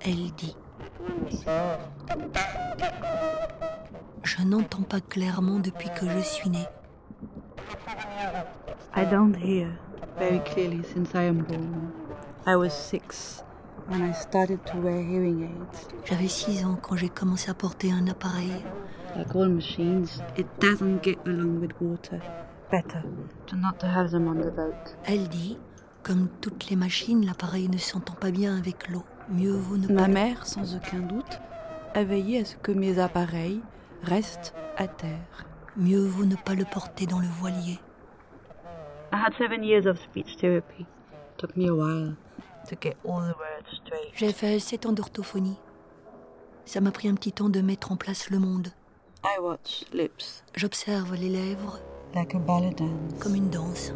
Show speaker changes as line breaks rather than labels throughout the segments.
Elle dit Je n'entends pas clairement depuis que je suis née.
I don't hear very clearly since I am born. I was six when I started to wear hearing aids.
J'avais six ans quand j'ai commencé à porter un appareil.
Like all machines, it doesn't get along with water. Better to not to have them on the boat.
Elle dit Comme toutes les machines, l'appareil ne s'entend pas bien avec l'eau. Mieux vaut ne
Ma
pas.
mère, sans aucun doute, a veillé à ce que mes appareils restent à terre.
Mieux vaut ne pas le porter dans le voilier.
I had seven years of speech therapy. Took me a while to get all the words straight.
J'ai fait sept ans d'orthophonie. Ça m'a pris un petit temps de mettre en place le monde.
I watch lips
J'observe les lèvres
like a ballet dance.
comme une danse.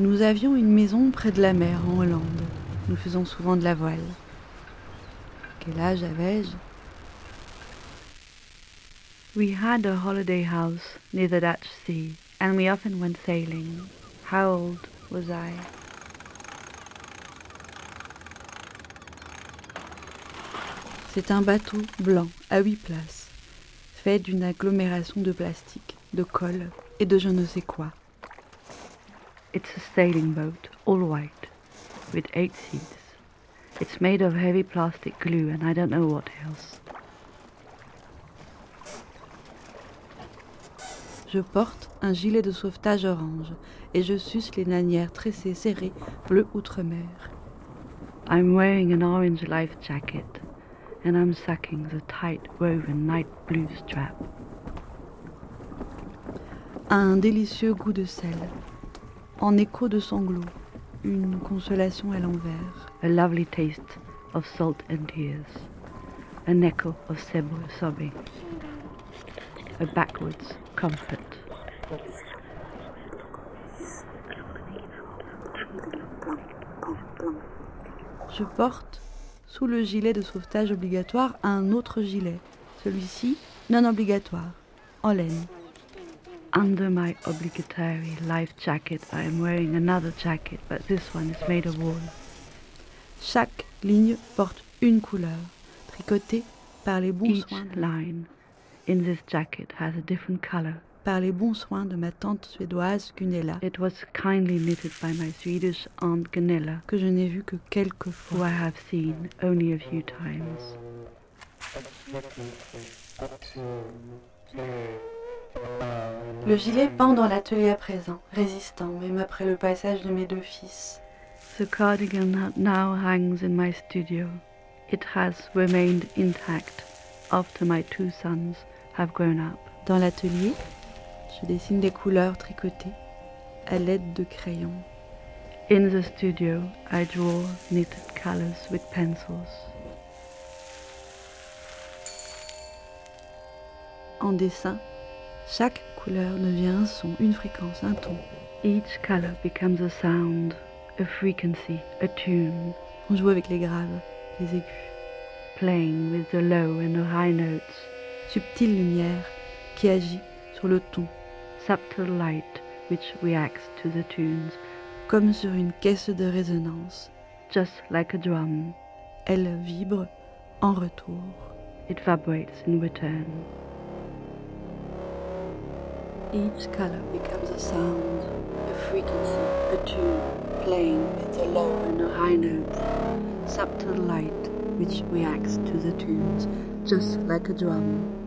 Nous avions une maison près de la mer en Hollande. Nous faisons souvent de la voile. Quel âge avais-je? We had a holiday house near the Dutch sea, and we often went sailing. How old was I? C'est un bateau blanc à huit places, fait d'une agglomération de plastique, de colle et de je ne sais quoi. It's a sailing boat, all white, with eight seats. It's made of heavy plastic glue and I don't know what else. Je porte un gilet de sauvetage orange et je suce les lanières tressées serrées bleu outre-mer. I'm wearing an orange life jacket and I'm sucking the tight woven night blue strap. Un délicieux goût de sel, en écho de sanglots, une consolation à l'envers. A lovely taste of salt and tears, an echo of sobbing, a backwards comfort. Je porte, sous le gilet de sauvetage obligatoire, un autre gilet, celui-ci non obligatoire, en laine. Under my obligatory life jacket, I am wearing another jacket, but this one is made of wool. Chaque ligne porte une couleur, tricotée par les bons
Each
soins
line in this jacket has a different color.
par les bons soins de ma tante suédoise Gunilla,
It was kindly knitted by my Swedish aunt Gunilla,
que je n'ai vue que quelques fois. who.
I have seen only a few times.
Le gilet pend dans l'atelier à présent, résistant même après le passage de mes deux fils.
The cardigan now hangs in my studio. It has remained intact after my two sons have grown up.
Dans l'atelier, je dessine des couleurs tricotées à l'aide de crayons.
In the studio, I draw knitted colors with pencils.
En dessin, chaque couleur devient un son, une fréquence, un ton.
Each color becomes a sound, a frequency, a tune,
On joue avec les graves, les aigus.
playing with the low and the high notes,
Subtile lumière qui agit sur le ton,
subtle light which reacts to the tunes,
comme sur une caisse de résonance.
just like a drum.
Elle vibre en retour.
It vibrates in return.
Each color becomes a sound, a frequency, a tune, playing with the low and the high notes. Subtle light which reacts to the tunes, just like a drum.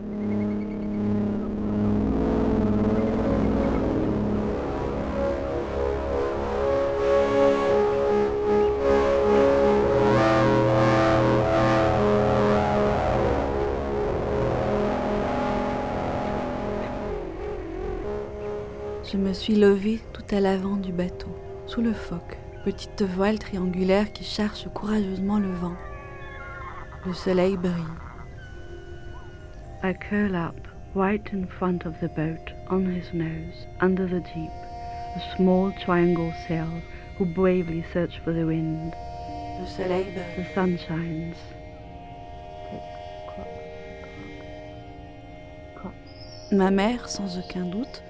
Suis levée tout à l'avant du bateau, sous le phoque, petite voile triangulaire qui cherche courageusement le vent. Le soleil brille.
I curl up right in front of the boat on his nose, under the jeep, a small triangle sail who bravely search for the wind.
Le soleil brille.
The sun shines.
Ma mère, sans aucun doute,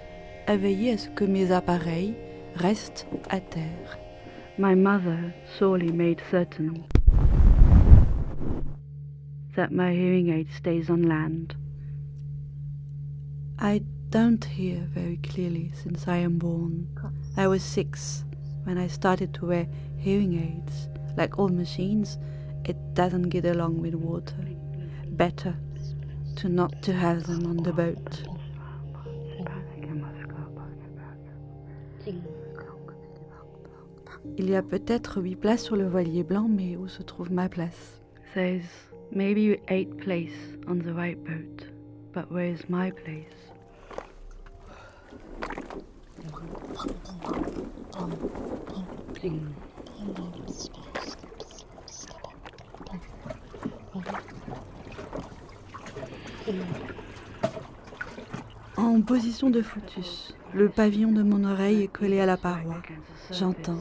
a veillé à ce que mes appareils restent à terre.
My mother sorely made certain that my hearing aid stays on land.
I don't hear very clearly since I am born. I was six when I started to wear hearing aids. Like all machines, it doesn't get along with water. Better to not to have them on the boat. Il y a peut-être huit places sur le voilier blanc, mais où se trouve ma place?
There's maybe eight place on the right boat, but where's my place?
En position de foutus, le pavillon de mon oreille est collé à la paroi. J'entends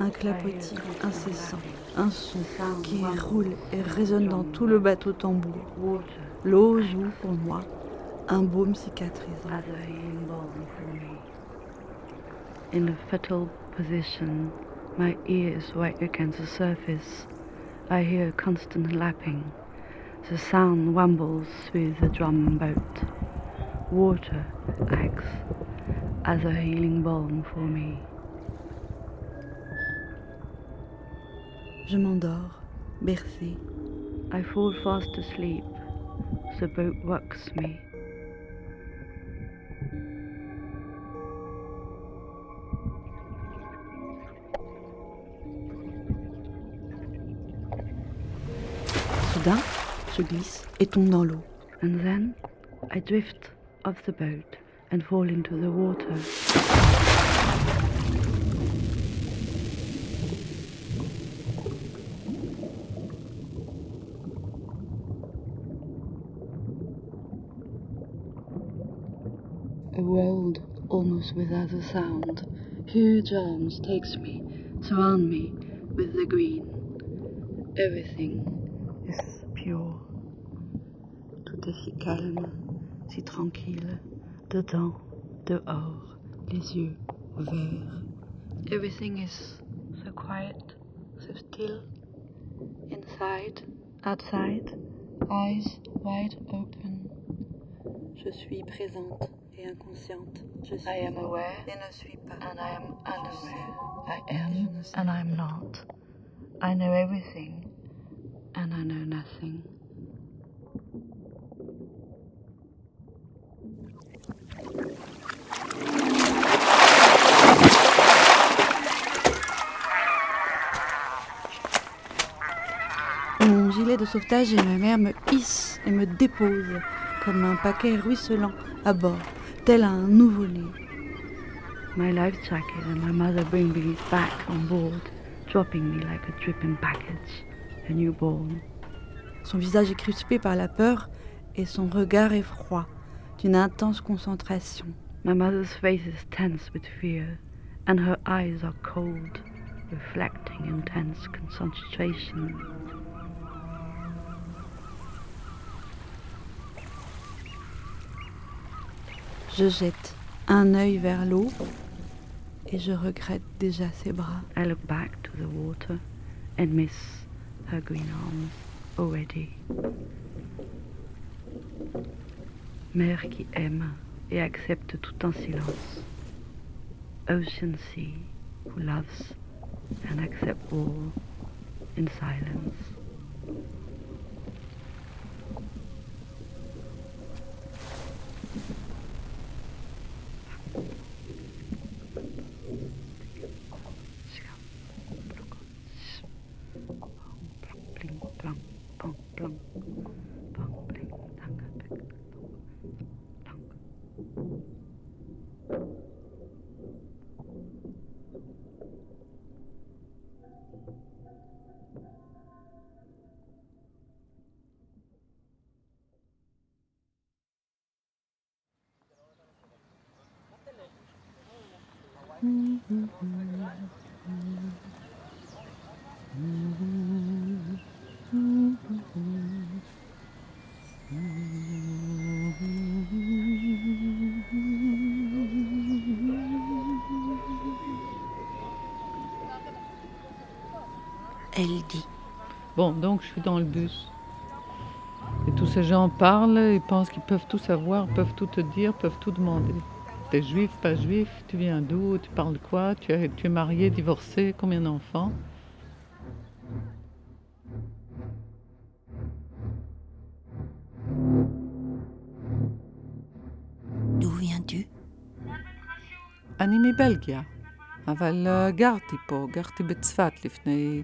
un clapotis incessant, un son qui roule et résonne dans tout le bateau tambour. L'eau joue pour moi un baume cicatrisant.
In a fetal position, my ear is right against the surface. I hear constant lapping. The sound wambles through the drum boat. Water acts as a healing balm for me.
Je m'endors, bercée.
I fall fast asleep. The boat rocks me.
Soudain, je glisse et tombe dans l'eau.
And then I drift off the boat and fall into the water. A world without a sound. Huge arms takes me, surround me with the green. Everything is pure. Tout est si calme, si tranquille. Dedans, dehors, les yeux ouverts. Everything is so quiet, so still. Inside, outside, eyes wide open. Je suis présente et inconsciente. Je suis
I am aware
et ne suis pas.
and I am unaware.
I am and I'm not. I know everything and I know nothing.
Mon gilet de sauvetage et ma mère me hissent et me déposent comme un paquet ruisselant à bord, tel un nouveau-né.
My life jacket and my mother bring me back on board, dropping me like a dripping package, a newborn.
Son visage est crispé par la peur et son regard est froid, d'une intense concentration.
My mother's face is tense with fear, and her eyes are cold, reflecting intense concentration.
Je jette un œil vers l'eau et je regrette déjà ses bras.
I look back to the water and miss her green arms already. Mère qui aime et accepte tout en silence. Ocean sea who loves and accepts all in silence.
Bon, donc je suis dans le bus. Et tous ces gens parlent, ils pensent qu'ils peuvent tout savoir, peuvent tout te dire, peuvent tout demander. T'es juif, pas juif, tu viens d'où, tu parles de quoi, tu es, tu es marié, divorcé, combien d'enfants
D'où viens-tu
אני מבלגיה, אבל אה, גרתי פה, גרתי בצפת לפני...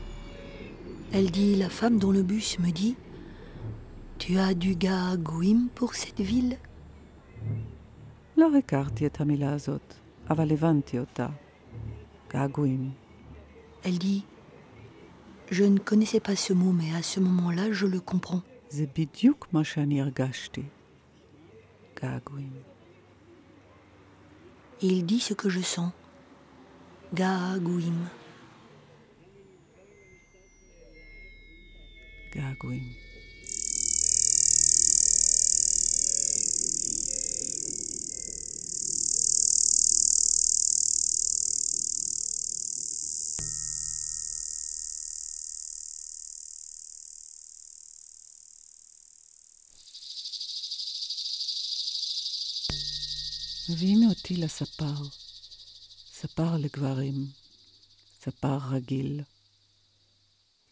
Elle dit La femme dans le bus me dit Tu as du gagouim pour cette ville
לא הכרתי את המילה הזאת, אבל הבנתי אותה. געגועים.
Elle dit Je ne connaissais pas ce mot, mais à ce moment-là, je le comprends.
זה בדיוק מה שאני הרגשתי. געגועים.
Et il dit ce que je sens. Gagouim.
געגועים. מביאים אותי לספר, ספר לגברים, ספר רגיל.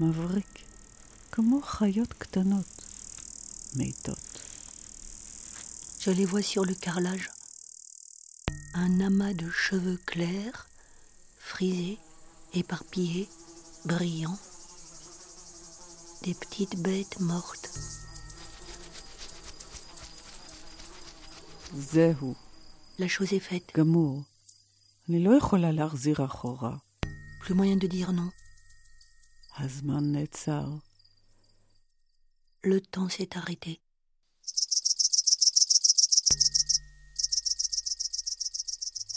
מבריק, כמו חיות קטנות, מתות.
Je les vois sur le carrelage. Un amas de cheveux clairs, frisés, éparpillés, brillants. Des petites bêtes mortes.
זהו,
La chose est faite.
גמור. אני לא יכולה להחזיר אחורה.
Plus moyen de dire non.
הזמן נעצר.
Le temps s'est arrêté.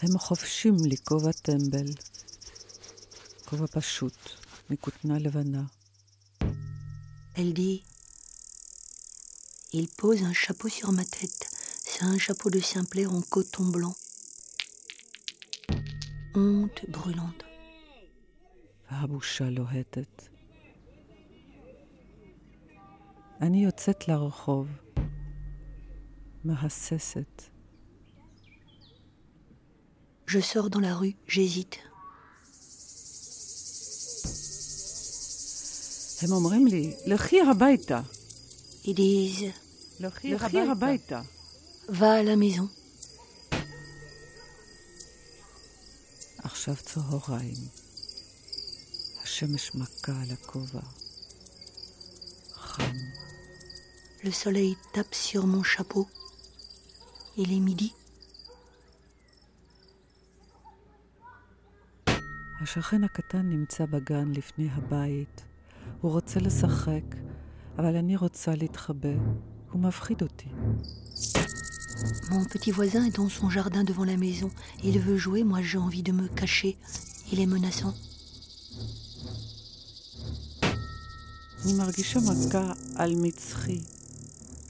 הם חופשים לי כובע טמבל. כובע פשוט, מכותנה לבנה.
Elle dit Il pose un chapeau sur ma tête. C'est un chapeau de simplet en coton blanc. Honte brûlante.
והבושה לוהטת. אני יוצאת לרחוב, מהססת.
Je sors dans la rue, j'hésite.
הם אומרים לי, לכי הביתה.
Ils disent
לכי הביתה.
Va à la maison.
עכשיו צהריים. השמש מכה על הכובע.
Le soleil tape sur mon chapeau. Il est midi.
השכן הקטן נמצא בגן לפני הבית. הוא רוצה לשחק, אבל אני רוצה להתחבא. הוא מפחיד אותי.
Mon petit voisin est dans son jardin devant la maison. Il veut jouer, moi j'ai envie de me cacher. Il est menaçant.
אני מרגישה מכה על מצחי,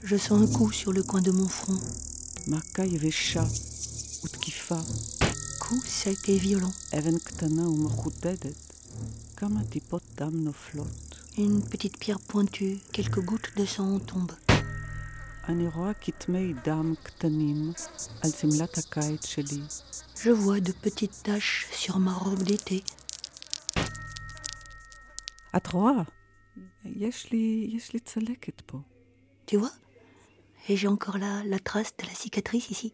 Je sens un coup sur le coin de mon front. Coup sec et violent. Une petite pierre pointue, quelques gouttes de sang
en tombent.
Je vois de petites taches sur ma robe d'été. Tu vois et j'ai encore là la trace de la cicatrice ici.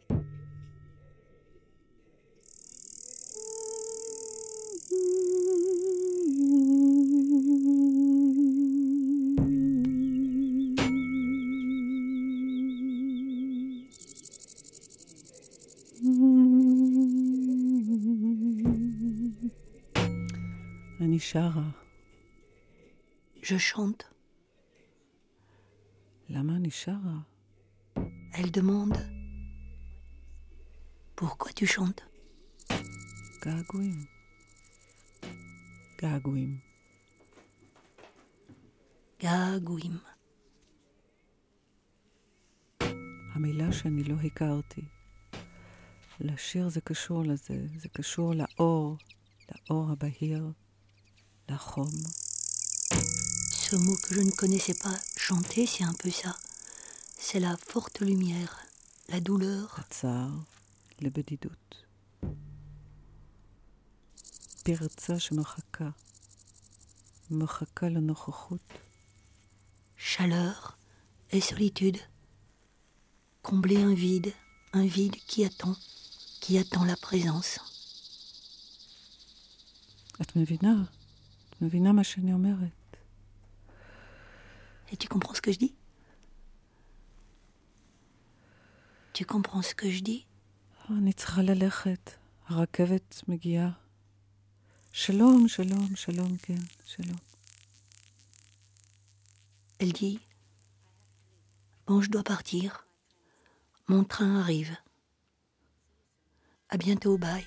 Anishara,
Je chante.
Lama Nishara.
Elle demande Pourquoi tu chantes
געגועים. געגועים.
Gagouim.
המילה שאני לא הכרתי. לשיר זה קשור לזה, זה קשור לאור, לאור הבהיר, לחום.
Ce mot que je ne connaissais pas, chanter, c'est un peu ça. C'est la forte lumière, la douleur,
הצער לבדידות. פרצה שמחכה, מחכה לנוכחות.
chaleur et solitude. Combler un vide, un vide qui attend, qui attend la présence.
את מבינה? את מבינה מה שאני אומרת?
Et tu comprends ce que je dis Tu comprends ce que je dis
אני צריכה ללכת, הרכבת מגיעה. שלום, שלום, שלום, כן, שלום.
Elle dit Bon, je dois partir. Mon train arrive. À bientôt, bye.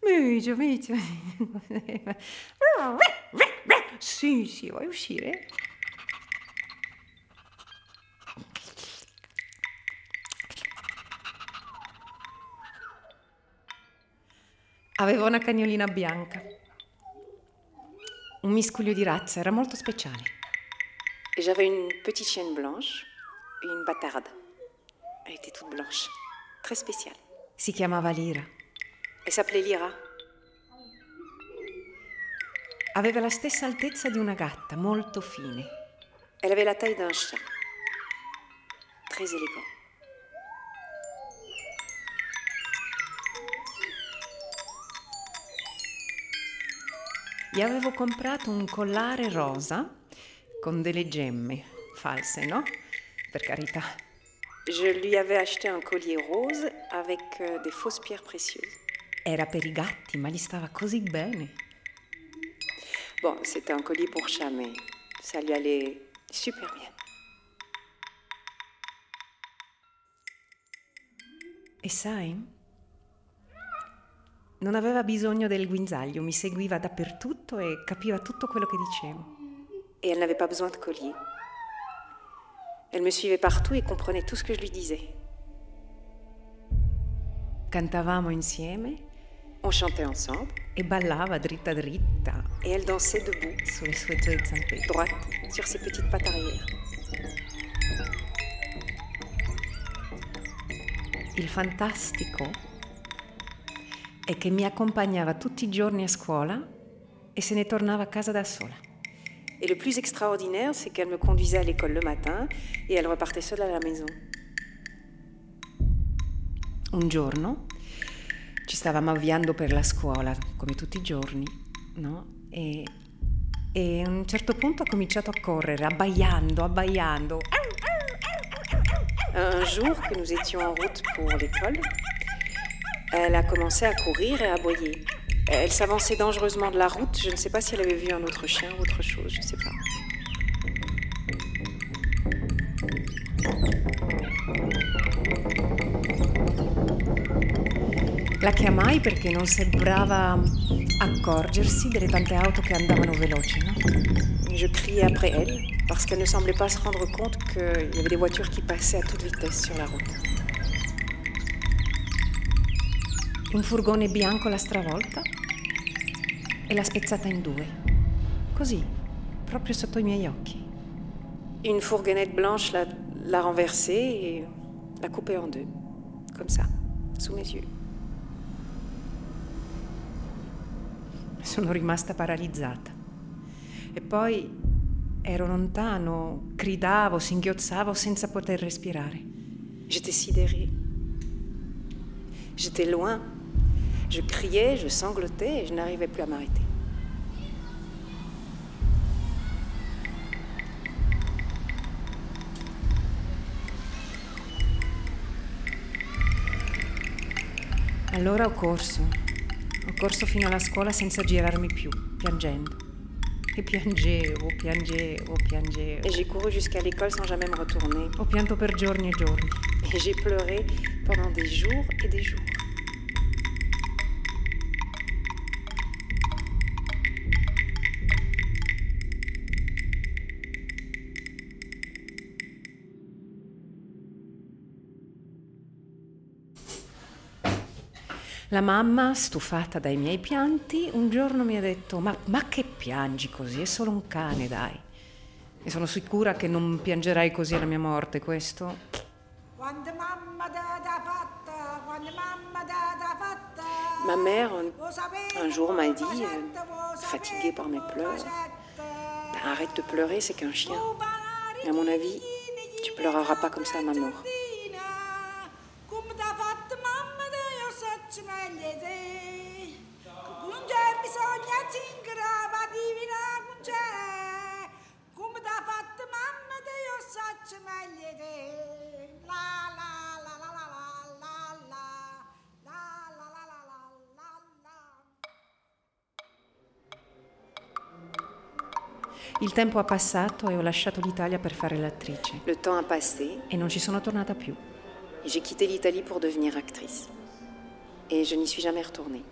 Meglio, meglio. Sì, sì, vuoi uscire? Aveva una cagnolina bianca. Un miscuglio di razza, era molto speciale.
Et j'avais une petite chienne blanche et une bâtarde. Elle était toute blanche, très spéciale.
Si chiamava Lira.
Elle s'appelait Lyra.
Aveva la stessa altezza di una gatta, molto fine.
Elle avait la taille d'un chat. Très élégant.
Gli avevo comprato un collare rosa con delle gemme false, no? Per carità.
Je lui avais acheté un collier rose avec euh, des fausses pierres précieuses.
Era per i gatti, ma gli stava così bene.
Bon, c'était un collier pour chat, mais
Ça lui allait super bien.
E sai, non aveva bisogno del guinzaglio, mi seguiva dappertutto e capiva tutto quello che dicevo.
Et elle n'avait pas besoin de collier. Elle me suivait partout et comprenait tout ce que je lui disais.
Cantavamo insieme
On chantait ensemble
e ballava dritta dritta
et elle dansait debout,
sue due zampette.
droite, sur ses petites pattes arrière.
Il fantastico è che mi accompagnava tutti i giorni a scuola e se ne tornava a casa da sola.
Et le plus extraordinaire, c'est qu'elle me conduisait à l'école le matin et elle repartait seule à la maison.
Un giorno ci stavamo avviando per la scuola, come tutti i giorni, no? E, e a un certo punto ha cominciato a correre, abbaiando, abbaiando.
Un jour que nous étions en route pour l'école, elle a commencé à courir et à aboyer. Elle s'avançait dangereusement de la route. Je ne sais pas si elle avait vu un autre chien ou autre chose, je ne sais pas.
La chiamai perché non sembrava accorgersi delle tante auto che andavano veloci, no?
Je criais après elle parce qu'elle ne semblait pas se rendre compte qu'il y avait des voitures qui passaient à toute vitesse sur la route.
Un furgone bianco l'ha stravolta e l'ha spezzata in due. Così, proprio sotto i miei occhi.
Une fourgonnette blanche l'a, l'a renversée et l'a coupée en deux. Comme ça, sous mes yeux.
Sono rimasta paralizzata. E poi ero lontano, gridavo, singhiozzavo senza poter respirare.
J'étais sidérée. J'étais loin. Je criais, je sanglotais et je n'arrivais plus à m'arrêter.
Allora ho corso. Ho corso fino alla scuola senza girarmi più, piangendo. E piangevo, piangevo, piangevo.
Et j'ai couru jusqu'à l'école sans jamais me retourner.
Ho pianto per giorni e giorni.
Et j'ai pleuré pendant des jours et des jours.
La mamma, stufata dai miei pianti, un giorno mi ha detto: Ma, ma che piangi così? È solo un cane, dai. E sono sicura che non piangerai così alla mia morte, questo.
Quando mamma t'ha fatta, quando mamma t'ha fatta.
Ma mère, un, jour, m'a dit,
facette,
euh,
lo
fatiguée par mes pleurs, arrête de pleurer, c'est qu'un chien. Et à mon avis, tu pleureras pas comme ça à ma mort.
Tempo ha passato e ho lasciato l'Italia per fare l'attrice.
Le temps a passé
E non ci sono tornata più.
j'ai quitté l'Italie pour devenir actrice. Et je n'y suis jamais retournée.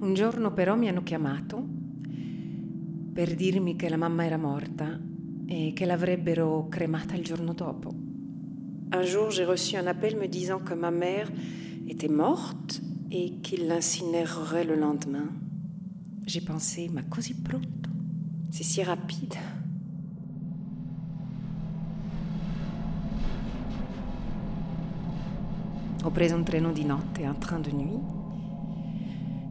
Un giorno però mi hanno chiamato per dirmi che la mamma era morta e che l'avrebbero cremata il giorno dopo.
Un jour, j'ai reçu un appel me disant que ma mère était morte et qu'il l'incinérerait le lendemain.
J'ai pensé, ma così brutto?
C'est si rapide.
Ho preso un treno di notte, un train de nuit,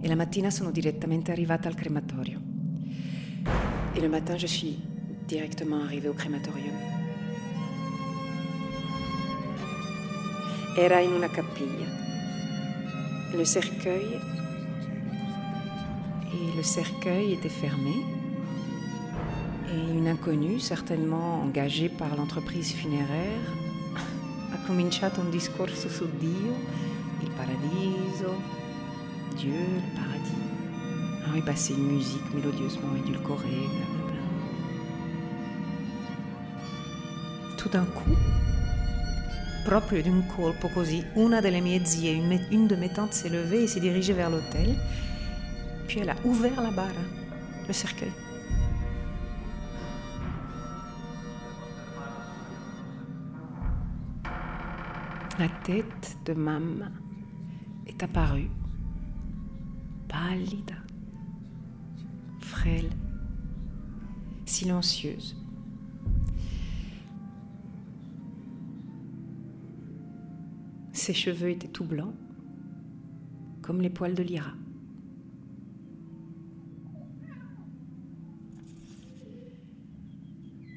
e la mattina sono direttamente arrivata al crematorio.
Et le matin, je suis directement arrivée au crématorium. Era in una capilla. Le cercueil,
Et le cercueil était fermé. Et une inconnue, certainement engagée par l'entreprise funéraire, a cominciato un discorso su Dio, il paradiso, Dieu, le paradis. Oui, bah c'est une musique mélodieusement édulcorée, blablabla. Tout d'un coup, proprio d'un colpo così, una delle mie zie, une, une de mes tantes s'est levée et s'est dirigée vers l'hôtel. Puis elle a ouvert la barre, le cercueil. La tête de maman est apparue, pallide, frêle, silencieuse. Ses cheveux étaient tout blancs, comme les poils de Lyra.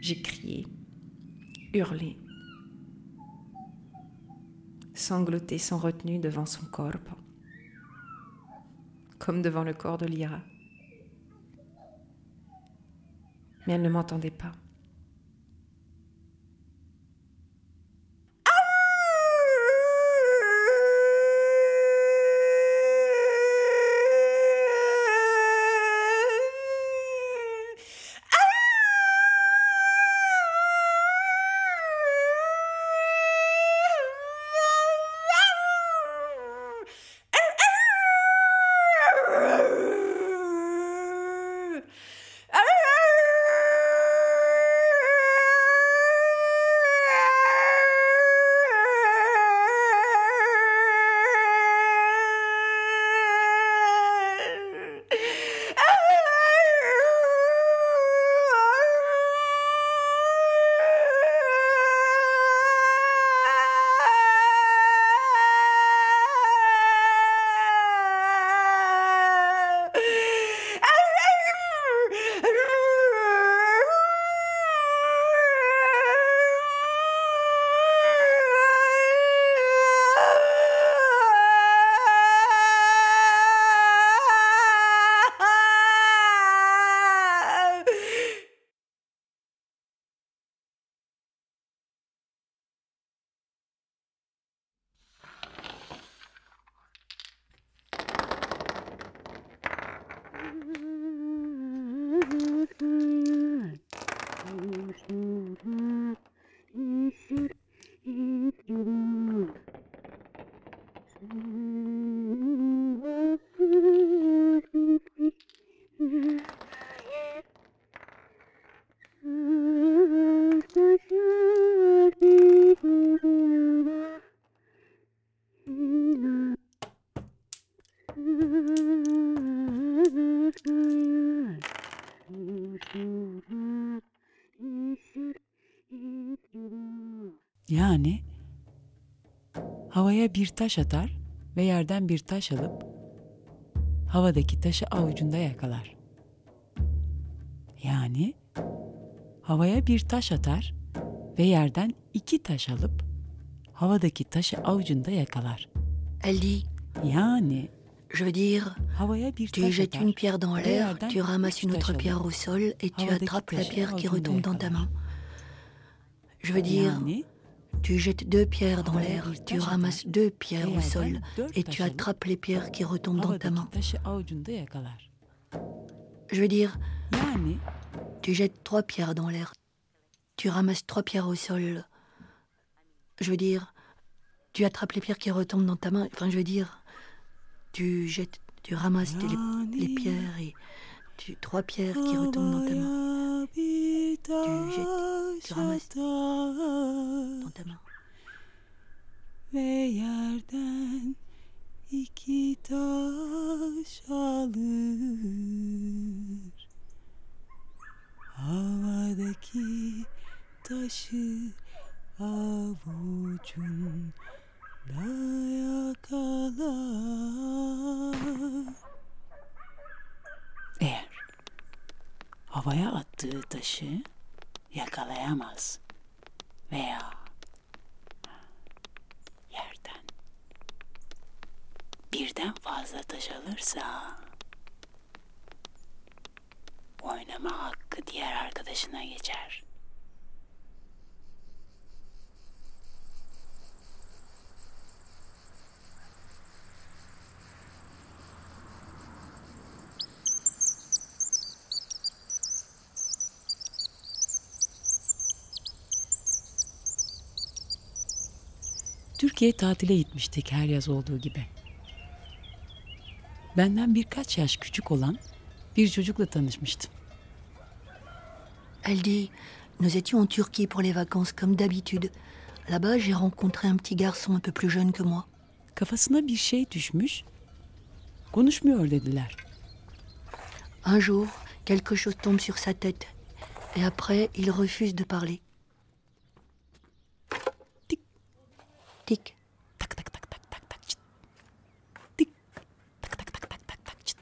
J'ai crié, hurlé, sangloté sans retenue devant son corps, comme devant le corps de Lyra. Mais elle ne m'entendait pas.
Bir taş atar ve yerden bir taş alıp havadaki taşı avucunda yakalar. Yani havaya bir taş atar ve yerden iki taş alıp havadaki taşı avucunda yakalar.
Dit,
Yani
je veux dire, tu jettes une pierre dans l'air, tu ramasses une autre pierre au sol et tu attrapes la pierre qui retombe dans ta main. Je veux dire,
Yani
tu jettes deux pierres dans l'air, tu ramasses deux pierres au sol et tu attrapes les pierres qui retombent dans ta main. Je veux dire, tu jettes trois pierres dans l'air, tu ramasses trois pierres au sol. Je veux dire, tu attrapes les pierres qui retombent dans ta main. Enfin, je veux dire, tu jettes, tu ramasses les, les pierres et tu, trois pierres qui retombent dans ta main. Tu jettes, tu ramasses dans ta main.
ve yerden iki taş alır. Havadaki taşı avucunda yakalar. Eğer havaya attığı taşı yakalayamaz veya yerden birden fazla taş alırsa oynama hakkı diğer arkadaşına geçer. Türkiye tatile gitmiştik her yaz olduğu gibi. Benden birkaç yaş küçük olan bir çocukla tanışmıştım.
Elle dit Nous étions en Turquie pour les vacances comme d'habitude. Là-bas, j'ai rencontré un petit garçon un peu plus jeune que moi.
Kafasına bir şey düşmüş. Konuşmuyor dediler.
Un jour, quelque chose tombe sur sa tête. Et après, il refuse de parler.
テ
ィ
ックタクタクタクタクタクタクチュ
ッ
ティックタクタクタクタクタクタクチュッ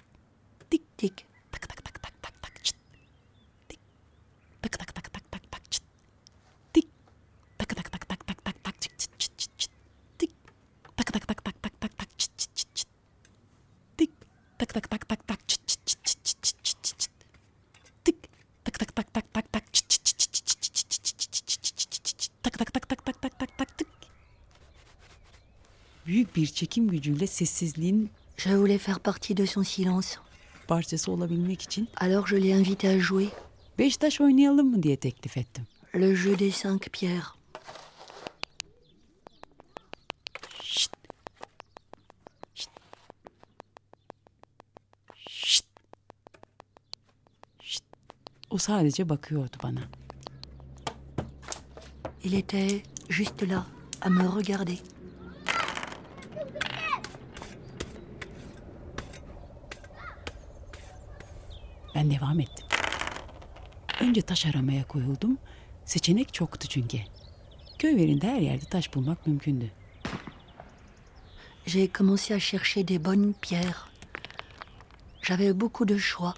ティックティックタクタクタクタクタクタクチュッティックタクタクタクタクタクタクチュッティックタクタクタクタクタクタクタクチュッチュッチュッチュッチュッティックタクタクタクタクタクタクタクチュッチュッチュッチュッティックタクタクタクタクタクチュッチュッチュッ bir çekim gücüyle sessizliğin
Je voulais faire partie de son silence.
parçası olabilmek için
Alors je l'ai invité à jouer
beş taş oynayalım mı diye teklif ettim.
le jeu des cinq pierres.
O sadece bakıyordu bana.
Il était juste là, à me regarder. J'ai commencé à chercher des bonnes pierres. J'avais beaucoup de choix.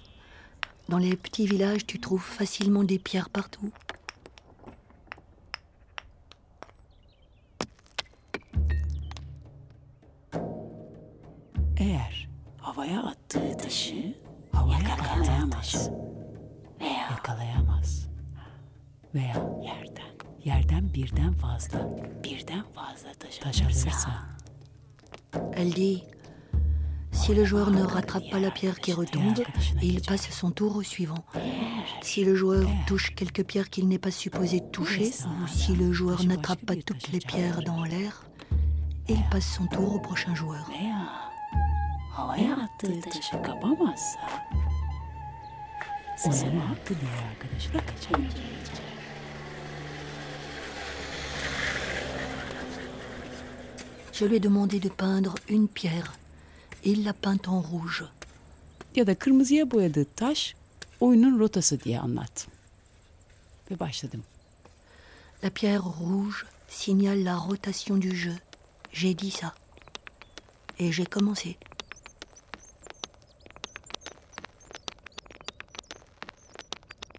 Dans les petits villages, tu trouves facilement des pierres partout.
Fazla. Birden fazla
Elle dit Si le joueur ne rattrape pas la pierre qui retombe, il passe son tour au suivant. Si le joueur touche quelques pierres qu'il n'est pas supposé toucher, ou si le joueur n'attrape pas toutes les pierres dans l'air, il passe son tour au prochain joueur. Je lui ai demandé de peindre une pierre. Il l'a peinte en rouge.
Ya da kırmızıya boyadığı taş oyunun rotası diye anlat. Ve başladım.
La pierre rouge signale la rotation du jeu. J'ai dit ça. Et j'ai commencé.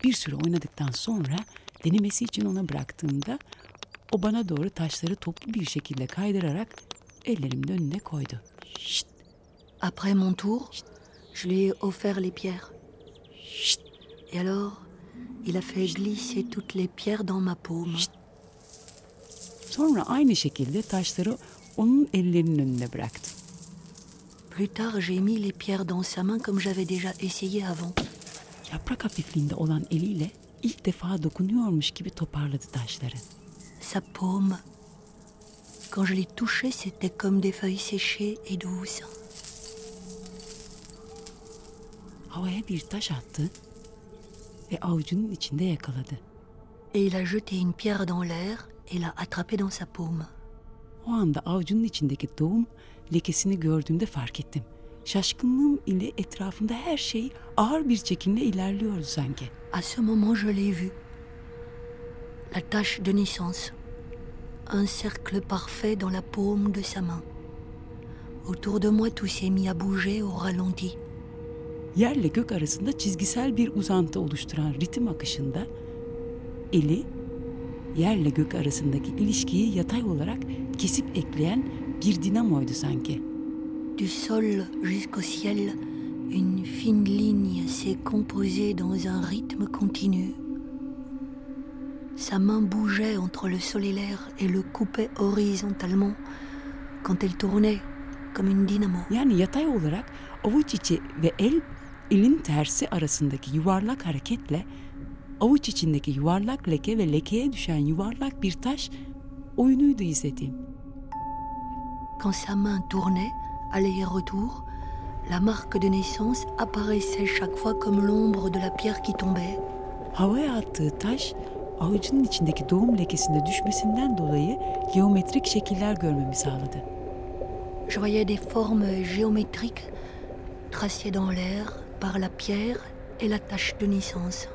Bir süre oynadıktan sonra denemesi için ona bıraktığımda o bana doğru taşları toplu bir şekilde kaydırarak ellerimin önüne koydu.
Après mon tour, je lui ai offert les pierres. Et alors, il a fait glisser toutes les pierres dans ma paume.
Sonra aynı şekilde taşları onun ellerinin önüne bıraktı.
Plus tard, j'ai mis les pierres dans sa main comme j'avais déjà essayé avant.
Yaprak hafifliğinde olan eliyle ilk defa dokunuyormuş gibi toparladı taşları.
Sa paume. Quand je l'ai touchée, c'était comme des feuilles séchées et douces.
Havaya bir taş attı ve avucunun içinde yakaladı.
Et il a jeté une pierre dans l'air et l'a attrapée dans sa paume.
O anda avucunun içindeki doğum lekesini gördüğümde fark ettim. Şaşkınlığım ile etrafında her şey ağır bir çekimle ilerliyordu sanki.
À ce moment, je l'ai vu. La tache de naissance. Un cercle parfait dans la paume de sa main. Autour de moi, tout s'est mis à bouger au ralenti.
Yerle gök arasında çizgisel bir uzantı oluşturan ritim akışında eli yerle gök arasındaki ilişkiyi yatay olarak kesip ekleyen bir dinamoydu sanki.
Du sol jusqu'au ciel, Une fine ligne s'est composée dans un rythme continu. Sa main bougeait entre le sol et l'air et le coupait horizontalement quand elle tournait comme une dynamo.
Yani yatay olarak avuç içi ve el elin tersi arasındaki yuvarlak hareketle avuç içindeki yuvarlak leke ve lekeye düşen yuvarlak bir taş oyunuydu izlediğim.
Quand sa main tournait, allait et retour, la marque de naissance apparaissait chaque fois comme l'ombre de la pierre qui tombait.
Havaya attığı taş avucunun içindeki doğum lekesinde düşmesinden dolayı geometrik şekiller görmemi sağladı.
Je voyais des formes géométriques tracées dans l'air par la pierre et la tache de naissance.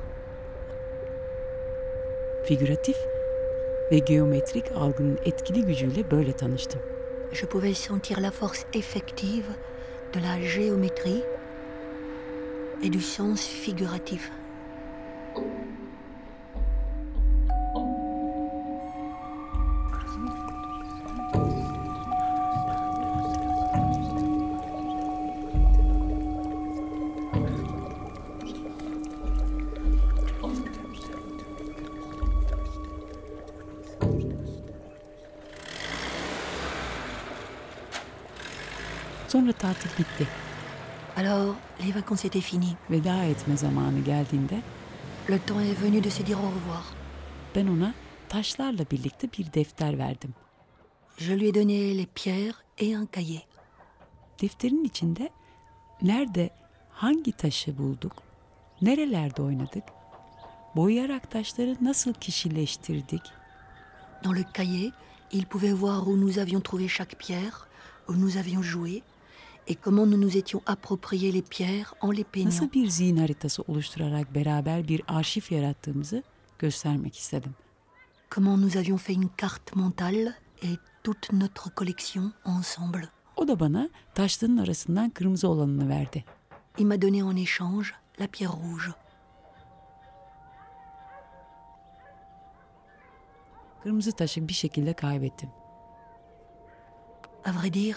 Figüratif ve geometrik algının etkili gücüyle böyle tanıştım.
Je pouvais sentir la force effective de la géométrie et du sens figuratif. Vacances étaient finies.
Veda etme zamanı geldiğinde
Le temps est venu de se dire au revoir.
ben ona taşlarla birlikte bir defter verdim.
Je lui ai donné les pierres et un cahier.
Defterin içinde nerede hangi taşı bulduk, nerelerde oynadık, boyayarak taşları nasıl kişileştirdik,
Dans le cahier, il pouvait voir où nous avions trouvé chaque pierre, où nous avions joué, et comment nous nous étions appropriés les pierres en les peignant.
nasıl bir zihin haritası oluşturarak beraber bir arşiv yarattığımızı göstermek istedim.
Comment nous avions fait une carte mentale et toute notre collection ensemble.
O da bana taşların arasından kırmızı olanını verdi.
Il m'a donné en échange la pierre rouge.
Kırmızı taşı bir şekilde kaybettim.
À vrai dire,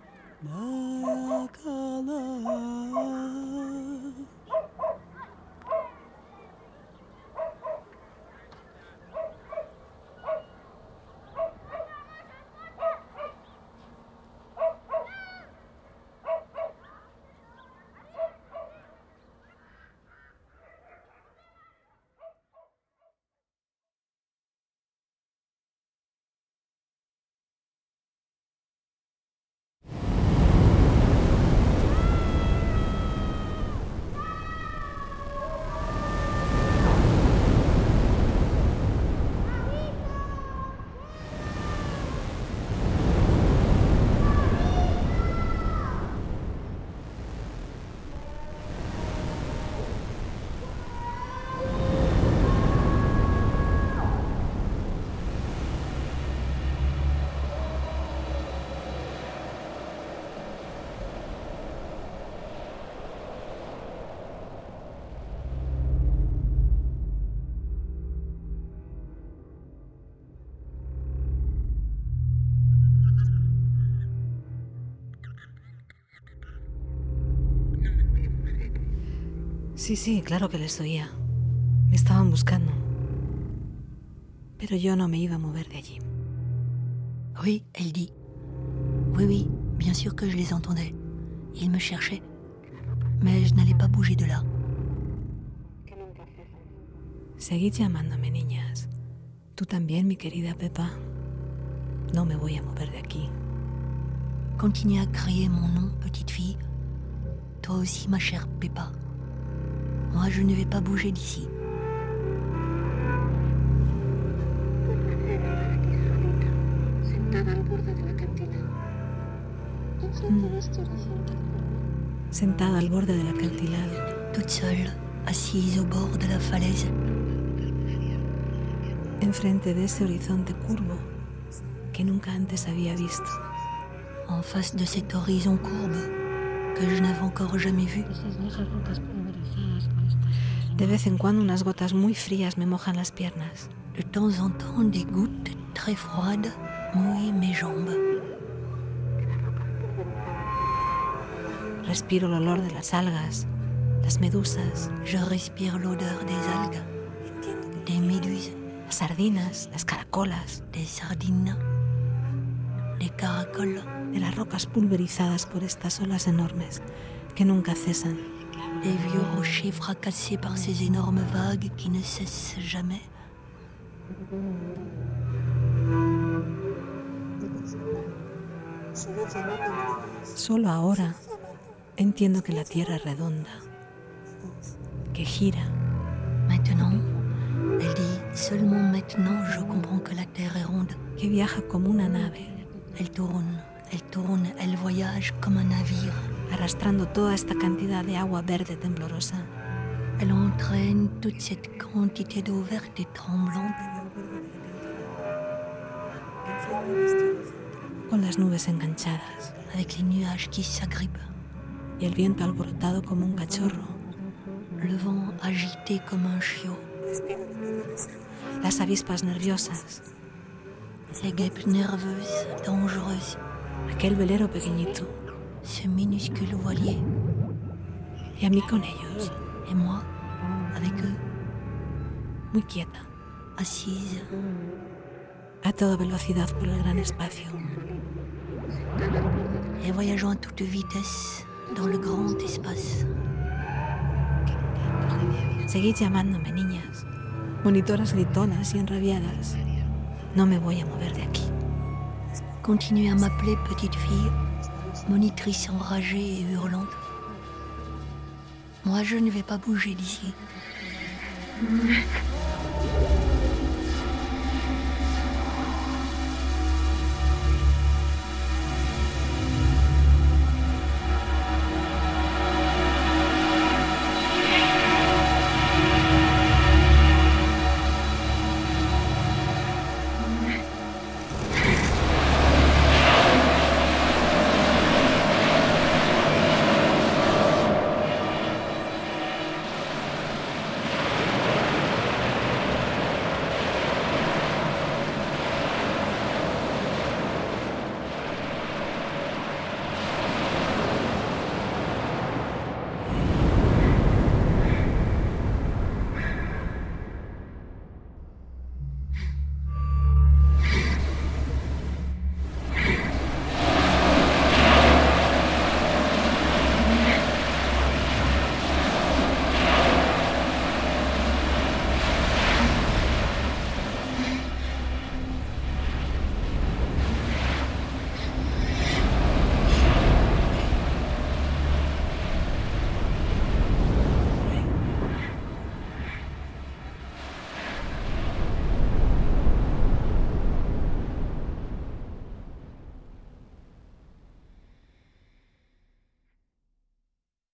bir taş atar
Sí, sí, claro que les oía. Me estaban buscando. Pero yo no me iba a mover de allí.
Oui, elle dit. Oui, oui, bien sûr que je les entendais. Ils me cherchaient. Mais je n'allais pas bouger de là.
Seguid llamándome, niñas. Tú también, mi querida Pepa. No me voy a mover de aquí.
Continuez à crier mon nom, petite fille. Toi aussi, ma chère Peppa. Moi, je ne vais pas bouger d'ici.
Sentada al borde del acantilado,
toute seule, assise au bord de la falaise.
Enfrente de ese horizonte curvo que nunca antes había visto.
En face de cet horizon courbe que je n'avais encore jamais vu.
De vez en cuando unas gotas muy frías me mojan las piernas.
De temps en temps, des gouttes très froides mouillent mes jambes.
Respiro el olor de las algas, las medusas,
Je respire l'odeur des algues, des méduses,
las sardinas, las caracolas,
des sardines, des caracoles,
de las rocas pulverizadas por estas olas enormes que nunca cesan.
Des vieux rochers fracassés par ces énormes vagues qui ne cessent jamais.
Solo ahora entiendo que la Tierra es redonda, que gira,
Maintenant, elle dit, seulement maintenant je comprends que la Terre est ronde.
que viaja como una nave,
Elle tourne, elle tourne, elle voyage comme un navire.
Arrastrando toda esta cantidad de agua verde temblorosa.
Elle entraîne toute cette quantité d'eau verte et tremblante.
Con las nubes enganchadas.
Avec les nuages qui s'agrippent,
y el viento alborotado como un cachorro,
le vent agité comme un chiot,
las avispas nerviosas,
les guêpes nerveuses, dangereuses,
aquel velero pequeñito,
ce minuscule voilier,
mí con ellos,
et moi, avec eux,
muy quieta,
assise,
a toda velocidad por el gran espacio.
et voyageant à toute vitesse dans le grand espace.
Seguid llamándome, niñas, monitoras gritonas y enrabiadas. No me voy a mover de aquí.
Continuez à m'appeler petite fille, monitrice enragée et hurlante. Moi, je ne vais pas bouger d'ici.